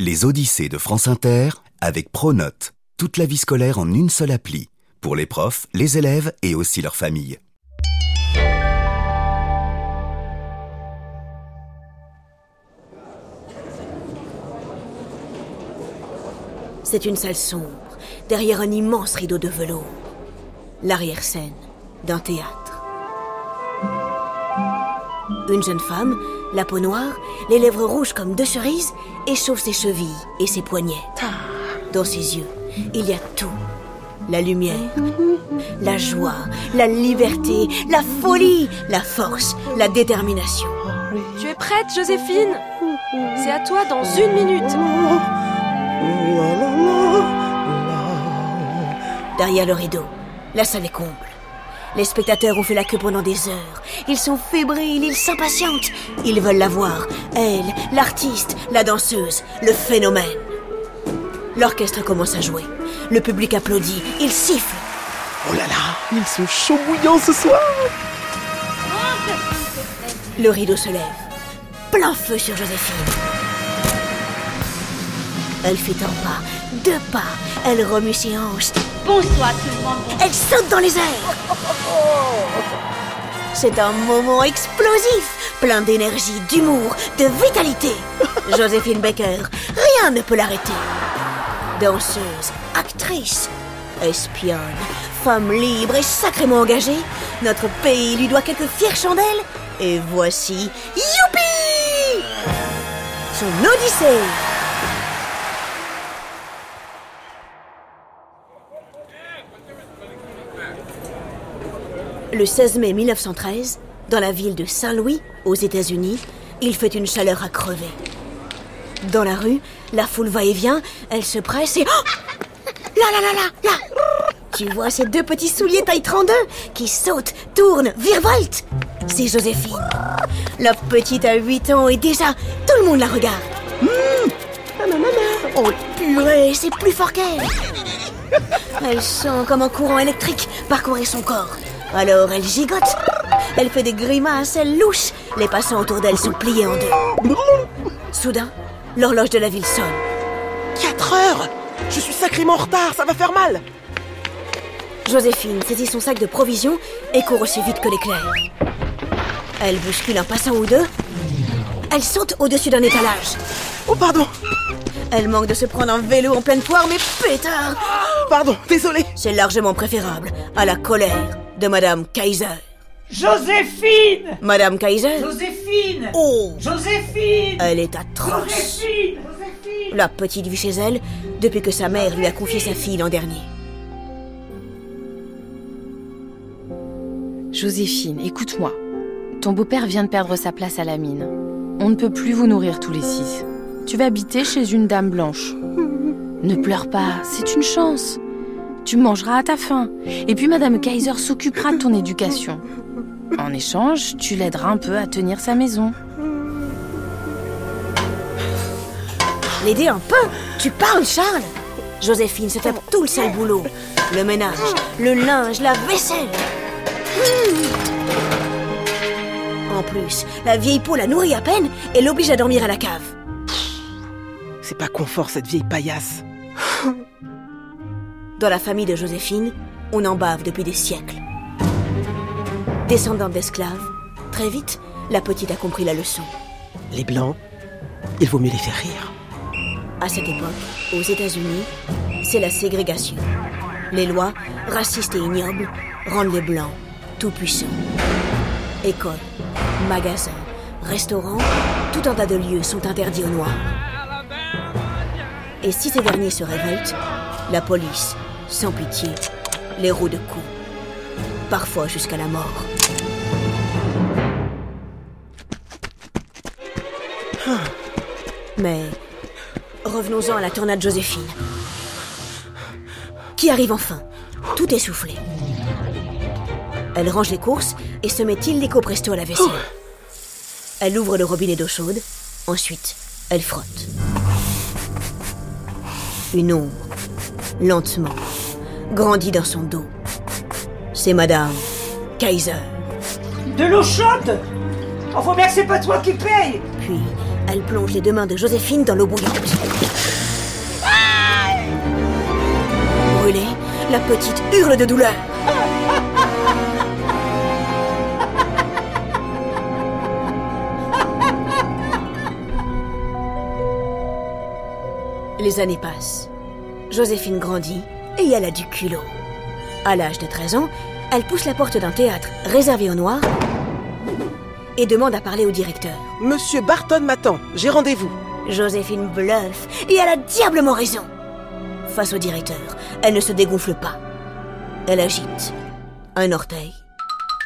Les Odyssées de France Inter avec Pronote. Toute la vie scolaire en une seule appli. Pour les profs, les élèves et aussi leurs familles. C'est une salle sombre, derrière un immense rideau de velours. L'arrière-scène d'un théâtre. Une jeune femme, la peau noire, les lèvres rouges comme deux cerises, échauffe ses chevilles et ses poignets. Dans ses yeux, il y a tout. La lumière, la joie, la liberté, la folie, la force, la détermination. Tu es prête, Joséphine? C'est à toi dans une minute. Derrière le rideau, la salle est comble. Les spectateurs ont fait la queue pendant des heures. Ils sont fébriles, ils s'impatientent. Ils veulent la voir. Elle, l'artiste, la danseuse, le phénomène. L'orchestre commence à jouer. Le public applaudit, il siffle. Oh là là, ils sont chauds bouillants ce soir Le rideau se lève. Plein feu sur Joséphine. Elle fait un pas, deux pas. Elle remue ses hanches. Bonsoir tout le monde. Elle saute dans les airs. C'est un moment explosif, plein d'énergie, d'humour, de vitalité. Joséphine Baker, rien ne peut l'arrêter. Danseuse, actrice, espionne, femme libre et sacrément engagée, notre pays lui doit quelques fières chandelles. Et voici, youpi Son Odyssée Le 16 mai 1913, dans la ville de Saint-Louis, aux États-Unis, il fait une chaleur à crever. Dans la rue, la foule va et vient, elle se presse et... Oh là là là là là Tu vois ces deux petits souliers taille 32 qui sautent, tournent, virevoltent C'est Joséphine. La petite a 8 ans et déjà, tout le monde la regarde. Oh purée, c'est plus fort qu'elle Elle sent comme un courant électrique parcourir son corps. Alors elle gigote. Elle fait des grimaces, elle louche. Les passants autour d'elle sont pliés en deux. Soudain, l'horloge de la ville sonne. 4 heures Je suis sacrément en retard, ça va faire mal Joséphine saisit son sac de provisions et court aussi vite que l'éclair. Elle bouscule un passant ou deux. Elle saute au-dessus d'un étalage. Oh pardon Elle manque de se prendre un vélo en pleine poire, mais pétard Pardon, désolé C'est largement préférable à la colère de Madame Kaiser. Joséphine Madame Kaiser? Joséphine Oh Joséphine Elle est atroce. Joséphine Joséphine La petite vit chez elle depuis que sa mère lui a confié sa fille l'an dernier. Joséphine, écoute-moi. Ton beau-père vient de perdre sa place à la mine. On ne peut plus vous nourrir tous les six. Tu vas habiter chez une dame blanche. Ne pleure pas, c'est une chance. Tu mangeras à ta faim. Et puis Madame Kaiser s'occupera de ton éducation. En échange, tu l'aideras un peu à tenir sa maison. L'aider un peu Tu parles, Charles Joséphine se tape tout le sale boulot. Le ménage, le linge, la vaisselle. En plus, la vieille peau la nourrit à peine et l'oblige à dormir à la cave. C'est pas confort cette vieille paillasse. Dans la famille de Joséphine, on en bave depuis des siècles. Descendante d'esclaves, très vite, la petite a compris la leçon. Les blancs, il vaut mieux les faire rire. À cette époque, aux États-Unis, c'est la ségrégation. Les lois, racistes et ignobles, rendent les blancs tout puissants. Écoles, magasins, restaurants, tout un tas de lieux sont interdits aux noirs. Et si ces derniers se révoltent, la police, sans pitié, les roue de coups. Parfois jusqu'à la mort. Mais revenons-en à la tornade Joséphine. Qui arrive enfin, tout essoufflé. Elle range les courses et se met illico presto à la vaisselle. Elle ouvre le robinet d'eau chaude, ensuite elle frotte. Une ombre, lentement, grandit dans son dos. C'est Madame Kaiser. De l'eau chaude oh, On voit pas toi qui paye Puis, elle plonge les deux mains de Joséphine dans l'eau bouillante. Brûlée, la petite hurle de douleur. Les années passent. Joséphine grandit et elle a du culot. À l'âge de 13 ans, elle pousse la porte d'un théâtre réservé aux Noirs et demande à parler au directeur. Monsieur Barton m'attend. J'ai rendez-vous. Joséphine bluffe et elle a diablement raison. Face au directeur, elle ne se dégonfle pas. Elle agite un orteil,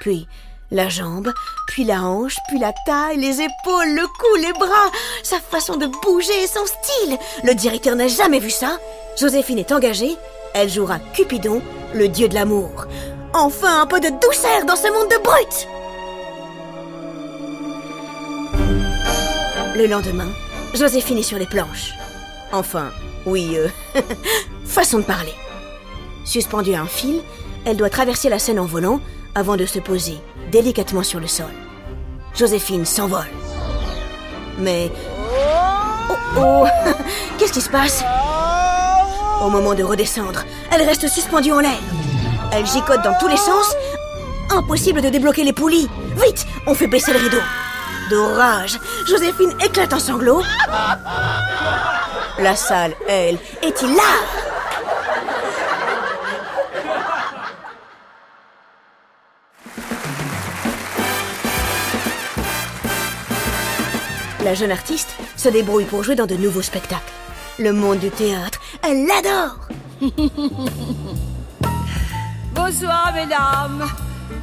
puis la jambe, puis la hanche, puis la taille, les épaules, le cou, les bras, sa façon de bouger, son style. Le directeur n'a jamais vu ça. Joséphine est engagée. Elle jouera Cupidon, le dieu de l'amour. Enfin un peu de douceur dans ce monde de brutes. Le lendemain, Joséphine est sur les planches. Enfin, oui, euh, façon de parler. Suspendue à un fil, elle doit traverser la scène en volant avant de se poser délicatement sur le sol. Joséphine s'envole. Mais... Oh oh Qu'est-ce qui se passe? Au moment de redescendre, elle reste suspendue en l'air. Elle gicote dans tous les sens. Impossible de débloquer les poulies. Vite, on fait baisser le rideau. D'orage, Joséphine éclate en sanglots. La salle, elle, est hilar. La jeune artiste se débrouille pour jouer dans de nouveaux spectacles. Le monde du théâtre, elle l'adore. Bonsoir, mesdames.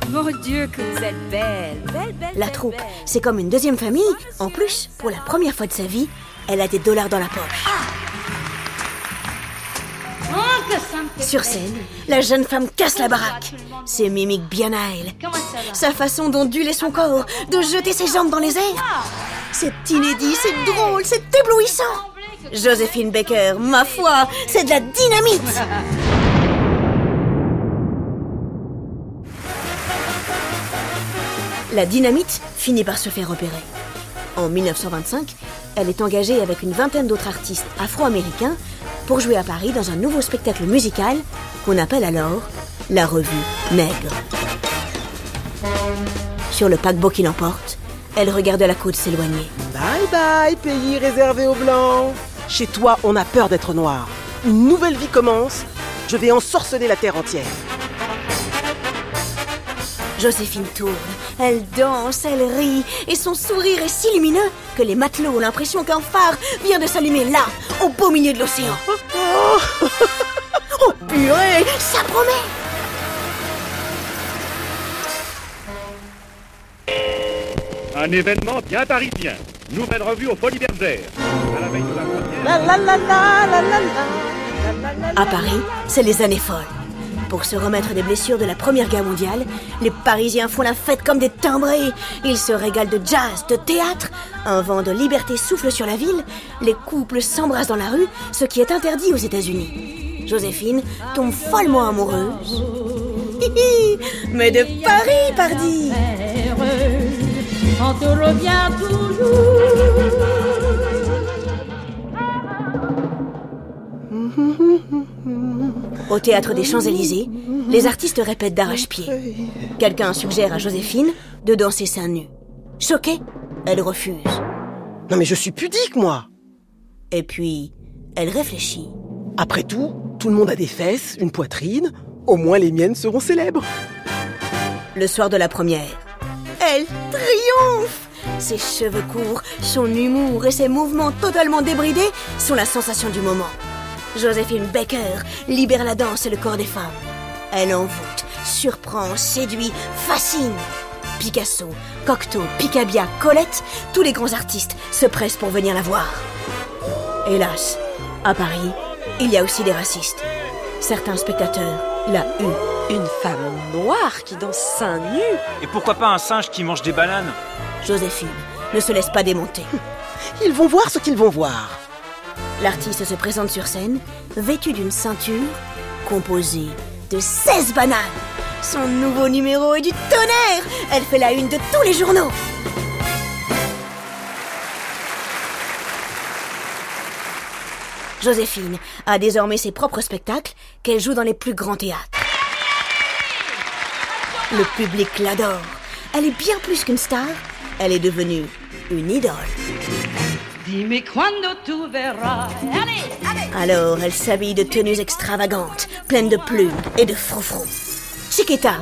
Mon Dieu, que vous êtes belles. Belle, belle, La belle, troupe, belle. c'est comme une deuxième famille. En plus, pour la première fois de sa vie, elle a des dollars dans la poche. Oh, que me fait Sur scène, la jeune femme casse la baraque. Ses mimiques bien à elle. Sa façon d'onduler son corps, de jeter ses jambes dans les airs. C'est inédit, c'est drôle, c'est éblouissant. Joséphine Baker, ma foi, c'est de la dynamite. La dynamite finit par se faire repérer. En 1925, elle est engagée avec une vingtaine d'autres artistes afro-américains pour jouer à Paris dans un nouveau spectacle musical qu'on appelle alors la revue Nègre. Sur le paquebot qui l'emporte, elle regarde la côte s'éloigner. Bye bye, pays réservé aux blancs. Chez toi, on a peur d'être noir. Une nouvelle vie commence. Je vais ensorceler la terre entière. Joséphine tourne, elle danse, elle rit, et son sourire est si lumineux que les matelots ont l'impression qu'un phare vient de s'allumer là, au beau milieu de l'océan. Oh purée, ça promet Un événement bien parisien. Nouvelle revue aux Folies Bergères. À Paris, c'est les années folles. Pour se remettre des blessures de la Première Guerre mondiale, les Parisiens font la fête comme des timbrés. Ils se régalent de jazz, de théâtre. Un vent de liberté souffle sur la ville. Les couples s'embrassent dans la rue, ce qui est interdit aux États-Unis. Joséphine tombe follement amoureuse. Mais de Paris, pardi! Revient toujours. Au théâtre des Champs-Élysées, les artistes répètent d'arrache-pied. Quelqu'un suggère à Joséphine de danser seins nus. Choquée, elle refuse. Non mais je suis pudique, moi. Et puis, elle réfléchit. Après tout, tout le monde a des fesses, une poitrine. Au moins les miennes seront célèbres. Le soir de la première, elle triomphe Ses cheveux courts, son humour et ses mouvements totalement débridés sont la sensation du moment. Joséphine Baker libère la danse et le corps des femmes. Elle envoûte, surprend, séduit, fascine. Picasso, Cocteau, Picabia, Colette, tous les grands artistes se pressent pour venir la voir. Hélas, à Paris, il y a aussi des racistes. Certains spectateurs la huent. Une femme noire qui danse seins nus Et pourquoi pas un singe qui mange des bananes? Joséphine ne se laisse pas démonter. Ils vont voir ce qu'ils vont voir. L'artiste se présente sur scène, vêtue d'une ceinture composée de 16 bananes. Son nouveau numéro est du tonnerre Elle fait la une de tous les journaux Joséphine a désormais ses propres spectacles qu'elle joue dans les plus grands théâtres. Le public l'adore. Elle est bien plus qu'une star, elle est devenue une idole. Dis-moi quando tu verras. Allez, allez. Alors elle s'habille de tenues extravagantes, pleines de plumes et de froufrous. Chiquita,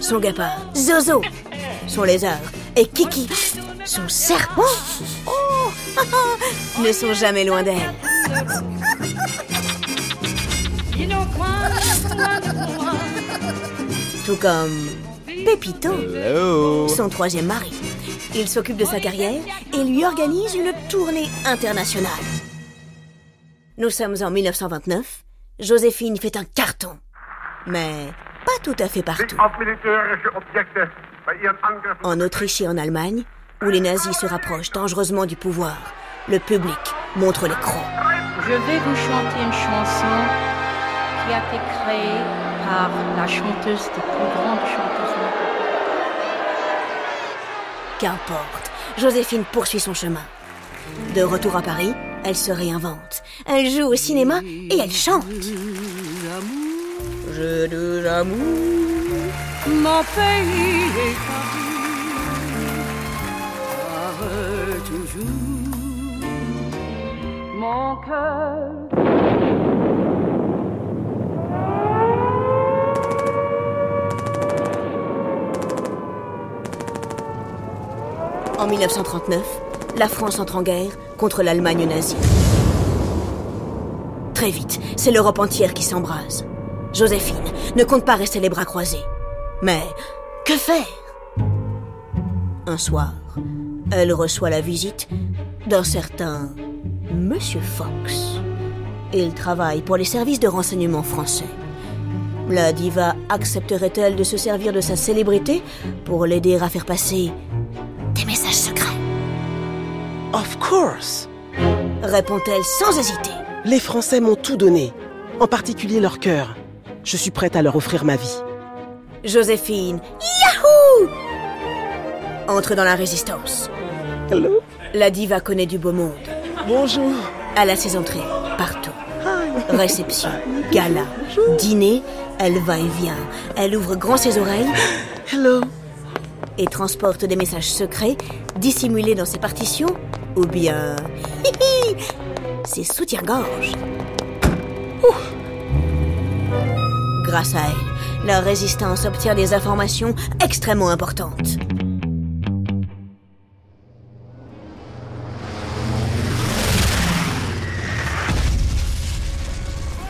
son guépard, Zozo, son lézard, et Kiki, son serpent, oh, ne sont jamais loin d'elle. Tout comme Pépito, son troisième mari. Il s'occupe de sa carrière et lui organise une tournée internationale. Nous sommes en 1929. Joséphine fait un carton. Mais pas tout à fait partout. En Autriche et en Allemagne, où les nazis se rapprochent dangereusement du pouvoir, le public montre les crocs. Je vais vous chanter une chanson qui a été créée par la chanteuse des plus grandes chanteuses. Qu'importe, Joséphine poursuit son chemin. De retour à Paris, elle se réinvente. Elle joue au cinéma et elle chante. Je de l'amour. Mon pays est Paris, toujours mon cœur. En 1939, la France entre en guerre contre l'Allemagne nazie. Très vite, c'est l'Europe entière qui s'embrase. Joséphine ne compte pas rester les bras croisés. Mais que faire? Un soir, elle reçoit la visite d'un certain Monsieur Fox. Il travaille pour les services de renseignement français. La diva accepterait-elle de se servir de sa célébrité pour l'aider à faire passer course Répond-elle sans hésiter. Les Français m'ont tout donné, en particulier leur cœur. Je suis prête à leur offrir ma vie. Joséphine, Yahoo Entre dans la résistance. Hello La diva connaît du beau monde. Bonjour Elle a ses entrées partout. Réception, gala, dîner, elle va et vient. Elle ouvre grand ses oreilles Hello et transporte des messages secrets dissimulés dans ses partitions ou bien soutiens-gorge. Ouh. Grâce à elle, la résistance obtient des informations extrêmement importantes.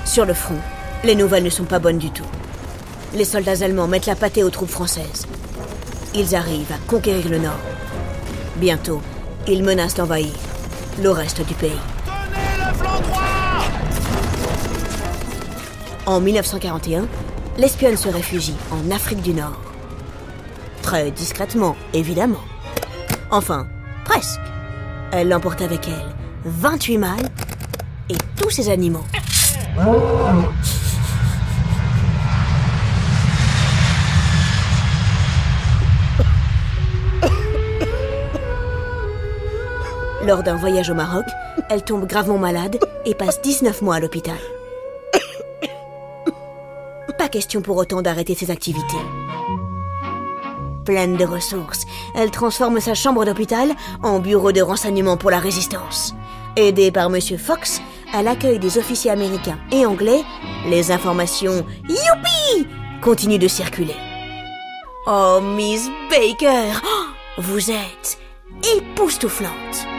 Sur le front, les nouvelles ne sont pas bonnes du tout. Les soldats allemands mettent la pâtée aux troupes françaises. Ils arrivent à conquérir le nord. Bientôt, ils menacent d'envahir le reste du pays. En 1941, l'espionne se réfugie en Afrique du Nord. Très discrètement, évidemment. Enfin, presque. Elle emporte avec elle 28 mâles et tous ses animaux. Lors d'un voyage au Maroc, elle tombe gravement malade et passe 19 mois à l'hôpital. Pas question pour autant d'arrêter ses activités. Pleine de ressources, elle transforme sa chambre d'hôpital en bureau de renseignement pour la résistance. Aidée par Monsieur Fox, à l'accueil des officiers américains et anglais, les informations Youpi continuent de circuler. Oh, Miss Baker, vous êtes époustouflante.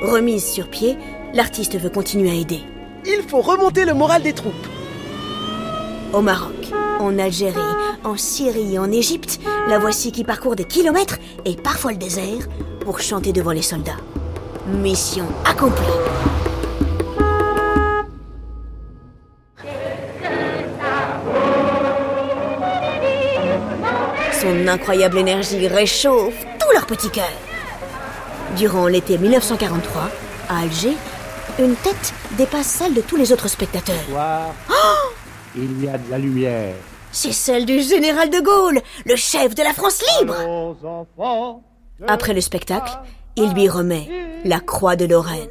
Remise sur pied, l'artiste veut continuer à aider. Il faut remonter le moral des troupes. Au Maroc, en Algérie, en Syrie, en Égypte, la voici qui parcourt des kilomètres et parfois le désert pour chanter devant les soldats. Mission accomplie. Son incroyable énergie réchauffe tout leur petit cœur. Durant l'été 1943, à Alger, une tête dépasse celle de tous les autres spectateurs. Il y a de la lumière. C'est celle du général de Gaulle, le chef de la France libre. Enfants, Après le spectacle, il lui remet la Croix de Lorraine,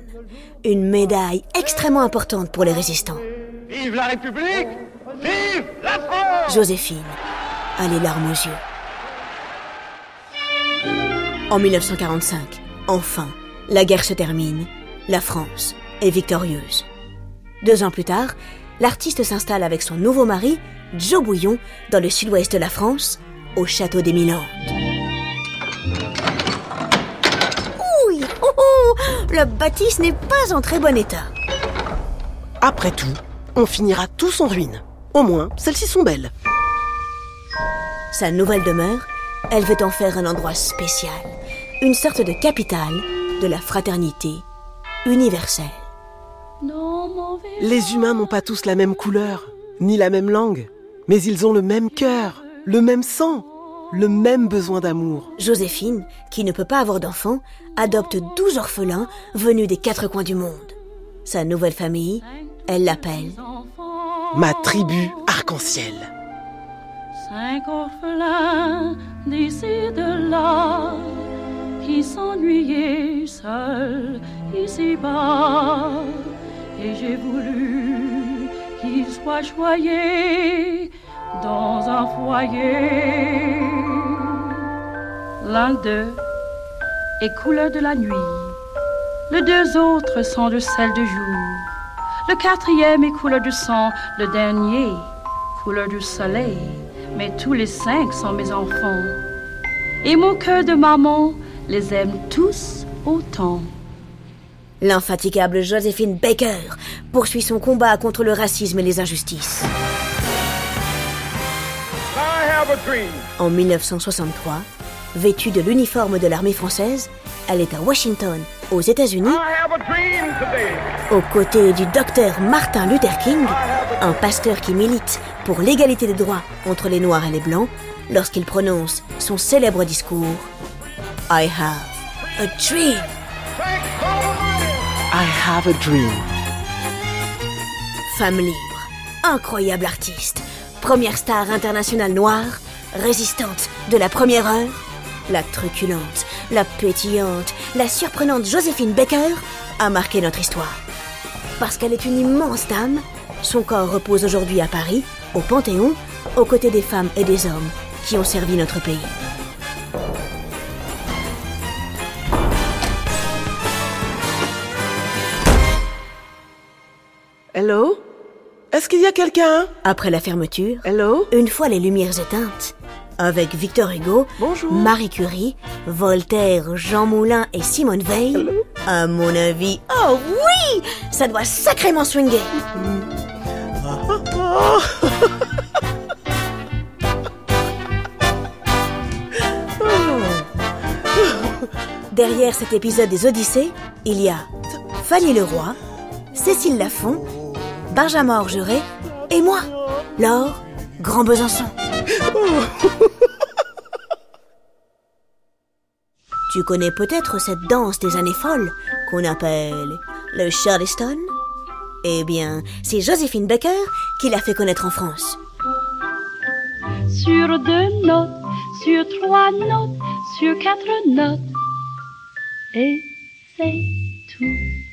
une médaille extrêmement importante pour les résistants. Vive la République Vive la France Joséphine a les larmes aux yeux. En 1945, enfin, la guerre se termine. La France est victorieuse. Deux ans plus tard, l'artiste s'installe avec son nouveau mari, Joe Bouillon, dans le sud-ouest de la France, au château des Milandes. Ouh, oh, oh, la bâtisse n'est pas en très bon état. Après tout, on finira tous en ruine. Au moins, celles-ci sont belles. Sa nouvelle demeure, elle veut en faire un endroit spécial, une sorte de capitale de la fraternité universelle. Les humains n'ont pas tous la même couleur, ni la même langue, mais ils ont le même cœur, le même sang, le même besoin d'amour. Joséphine, qui ne peut pas avoir d'enfants, adopte 12 orphelins venus des quatre coins du monde. Sa nouvelle famille, elle l'appelle Ma tribu arc-en-ciel. Cinq orphelins d'ici de là qui s'ennuyaient seuls ici-bas. Et j'ai voulu qu'ils soient choyés dans un foyer. L'un d'eux est couleur de la nuit, les deux autres sont de celle de jour. Le quatrième est couleur du sang, le dernier couleur du soleil. Mais tous les cinq sont mes enfants. Et mon cœur de maman les aime tous autant. L'infatigable Joséphine Baker poursuit son combat contre le racisme et les injustices. En 1963, vêtue de l'uniforme de l'armée française, elle est à Washington, aux États-Unis, aux côtés du docteur Martin Luther King, un pasteur qui milite pour l'égalité des droits entre les Noirs et les Blancs, lorsqu'il prononce son célèbre discours I have a dream. I have a dream. Femme libre, incroyable artiste, première star internationale noire, résistante de la première heure, la truculente, la pétillante, la surprenante Joséphine Baker a marqué notre histoire. Parce qu'elle est une immense dame, son corps repose aujourd'hui à Paris, au Panthéon, aux côtés des femmes et des hommes qui ont servi notre pays. Hello? Est-ce qu'il y a quelqu'un? Après la fermeture, Hello? une fois les lumières éteintes, avec Victor Hugo, Bonjour. Marie Curie, Voltaire, Jean Moulin et Simone Veil, à mon avis, oh oui Ça doit sacrément swinguer Oh. Derrière cet épisode des Odyssées, il y a Fanny Leroy, Cécile Lafont, Benjamin Orgeret et moi, Laure Grand Besançon. Tu connais peut-être cette danse des années folles qu'on appelle le Charleston? Eh bien, c'est Joséphine Baker qui l'a fait connaître en France. Sur deux notes, sur trois notes, sur quatre notes. Et c'est tout.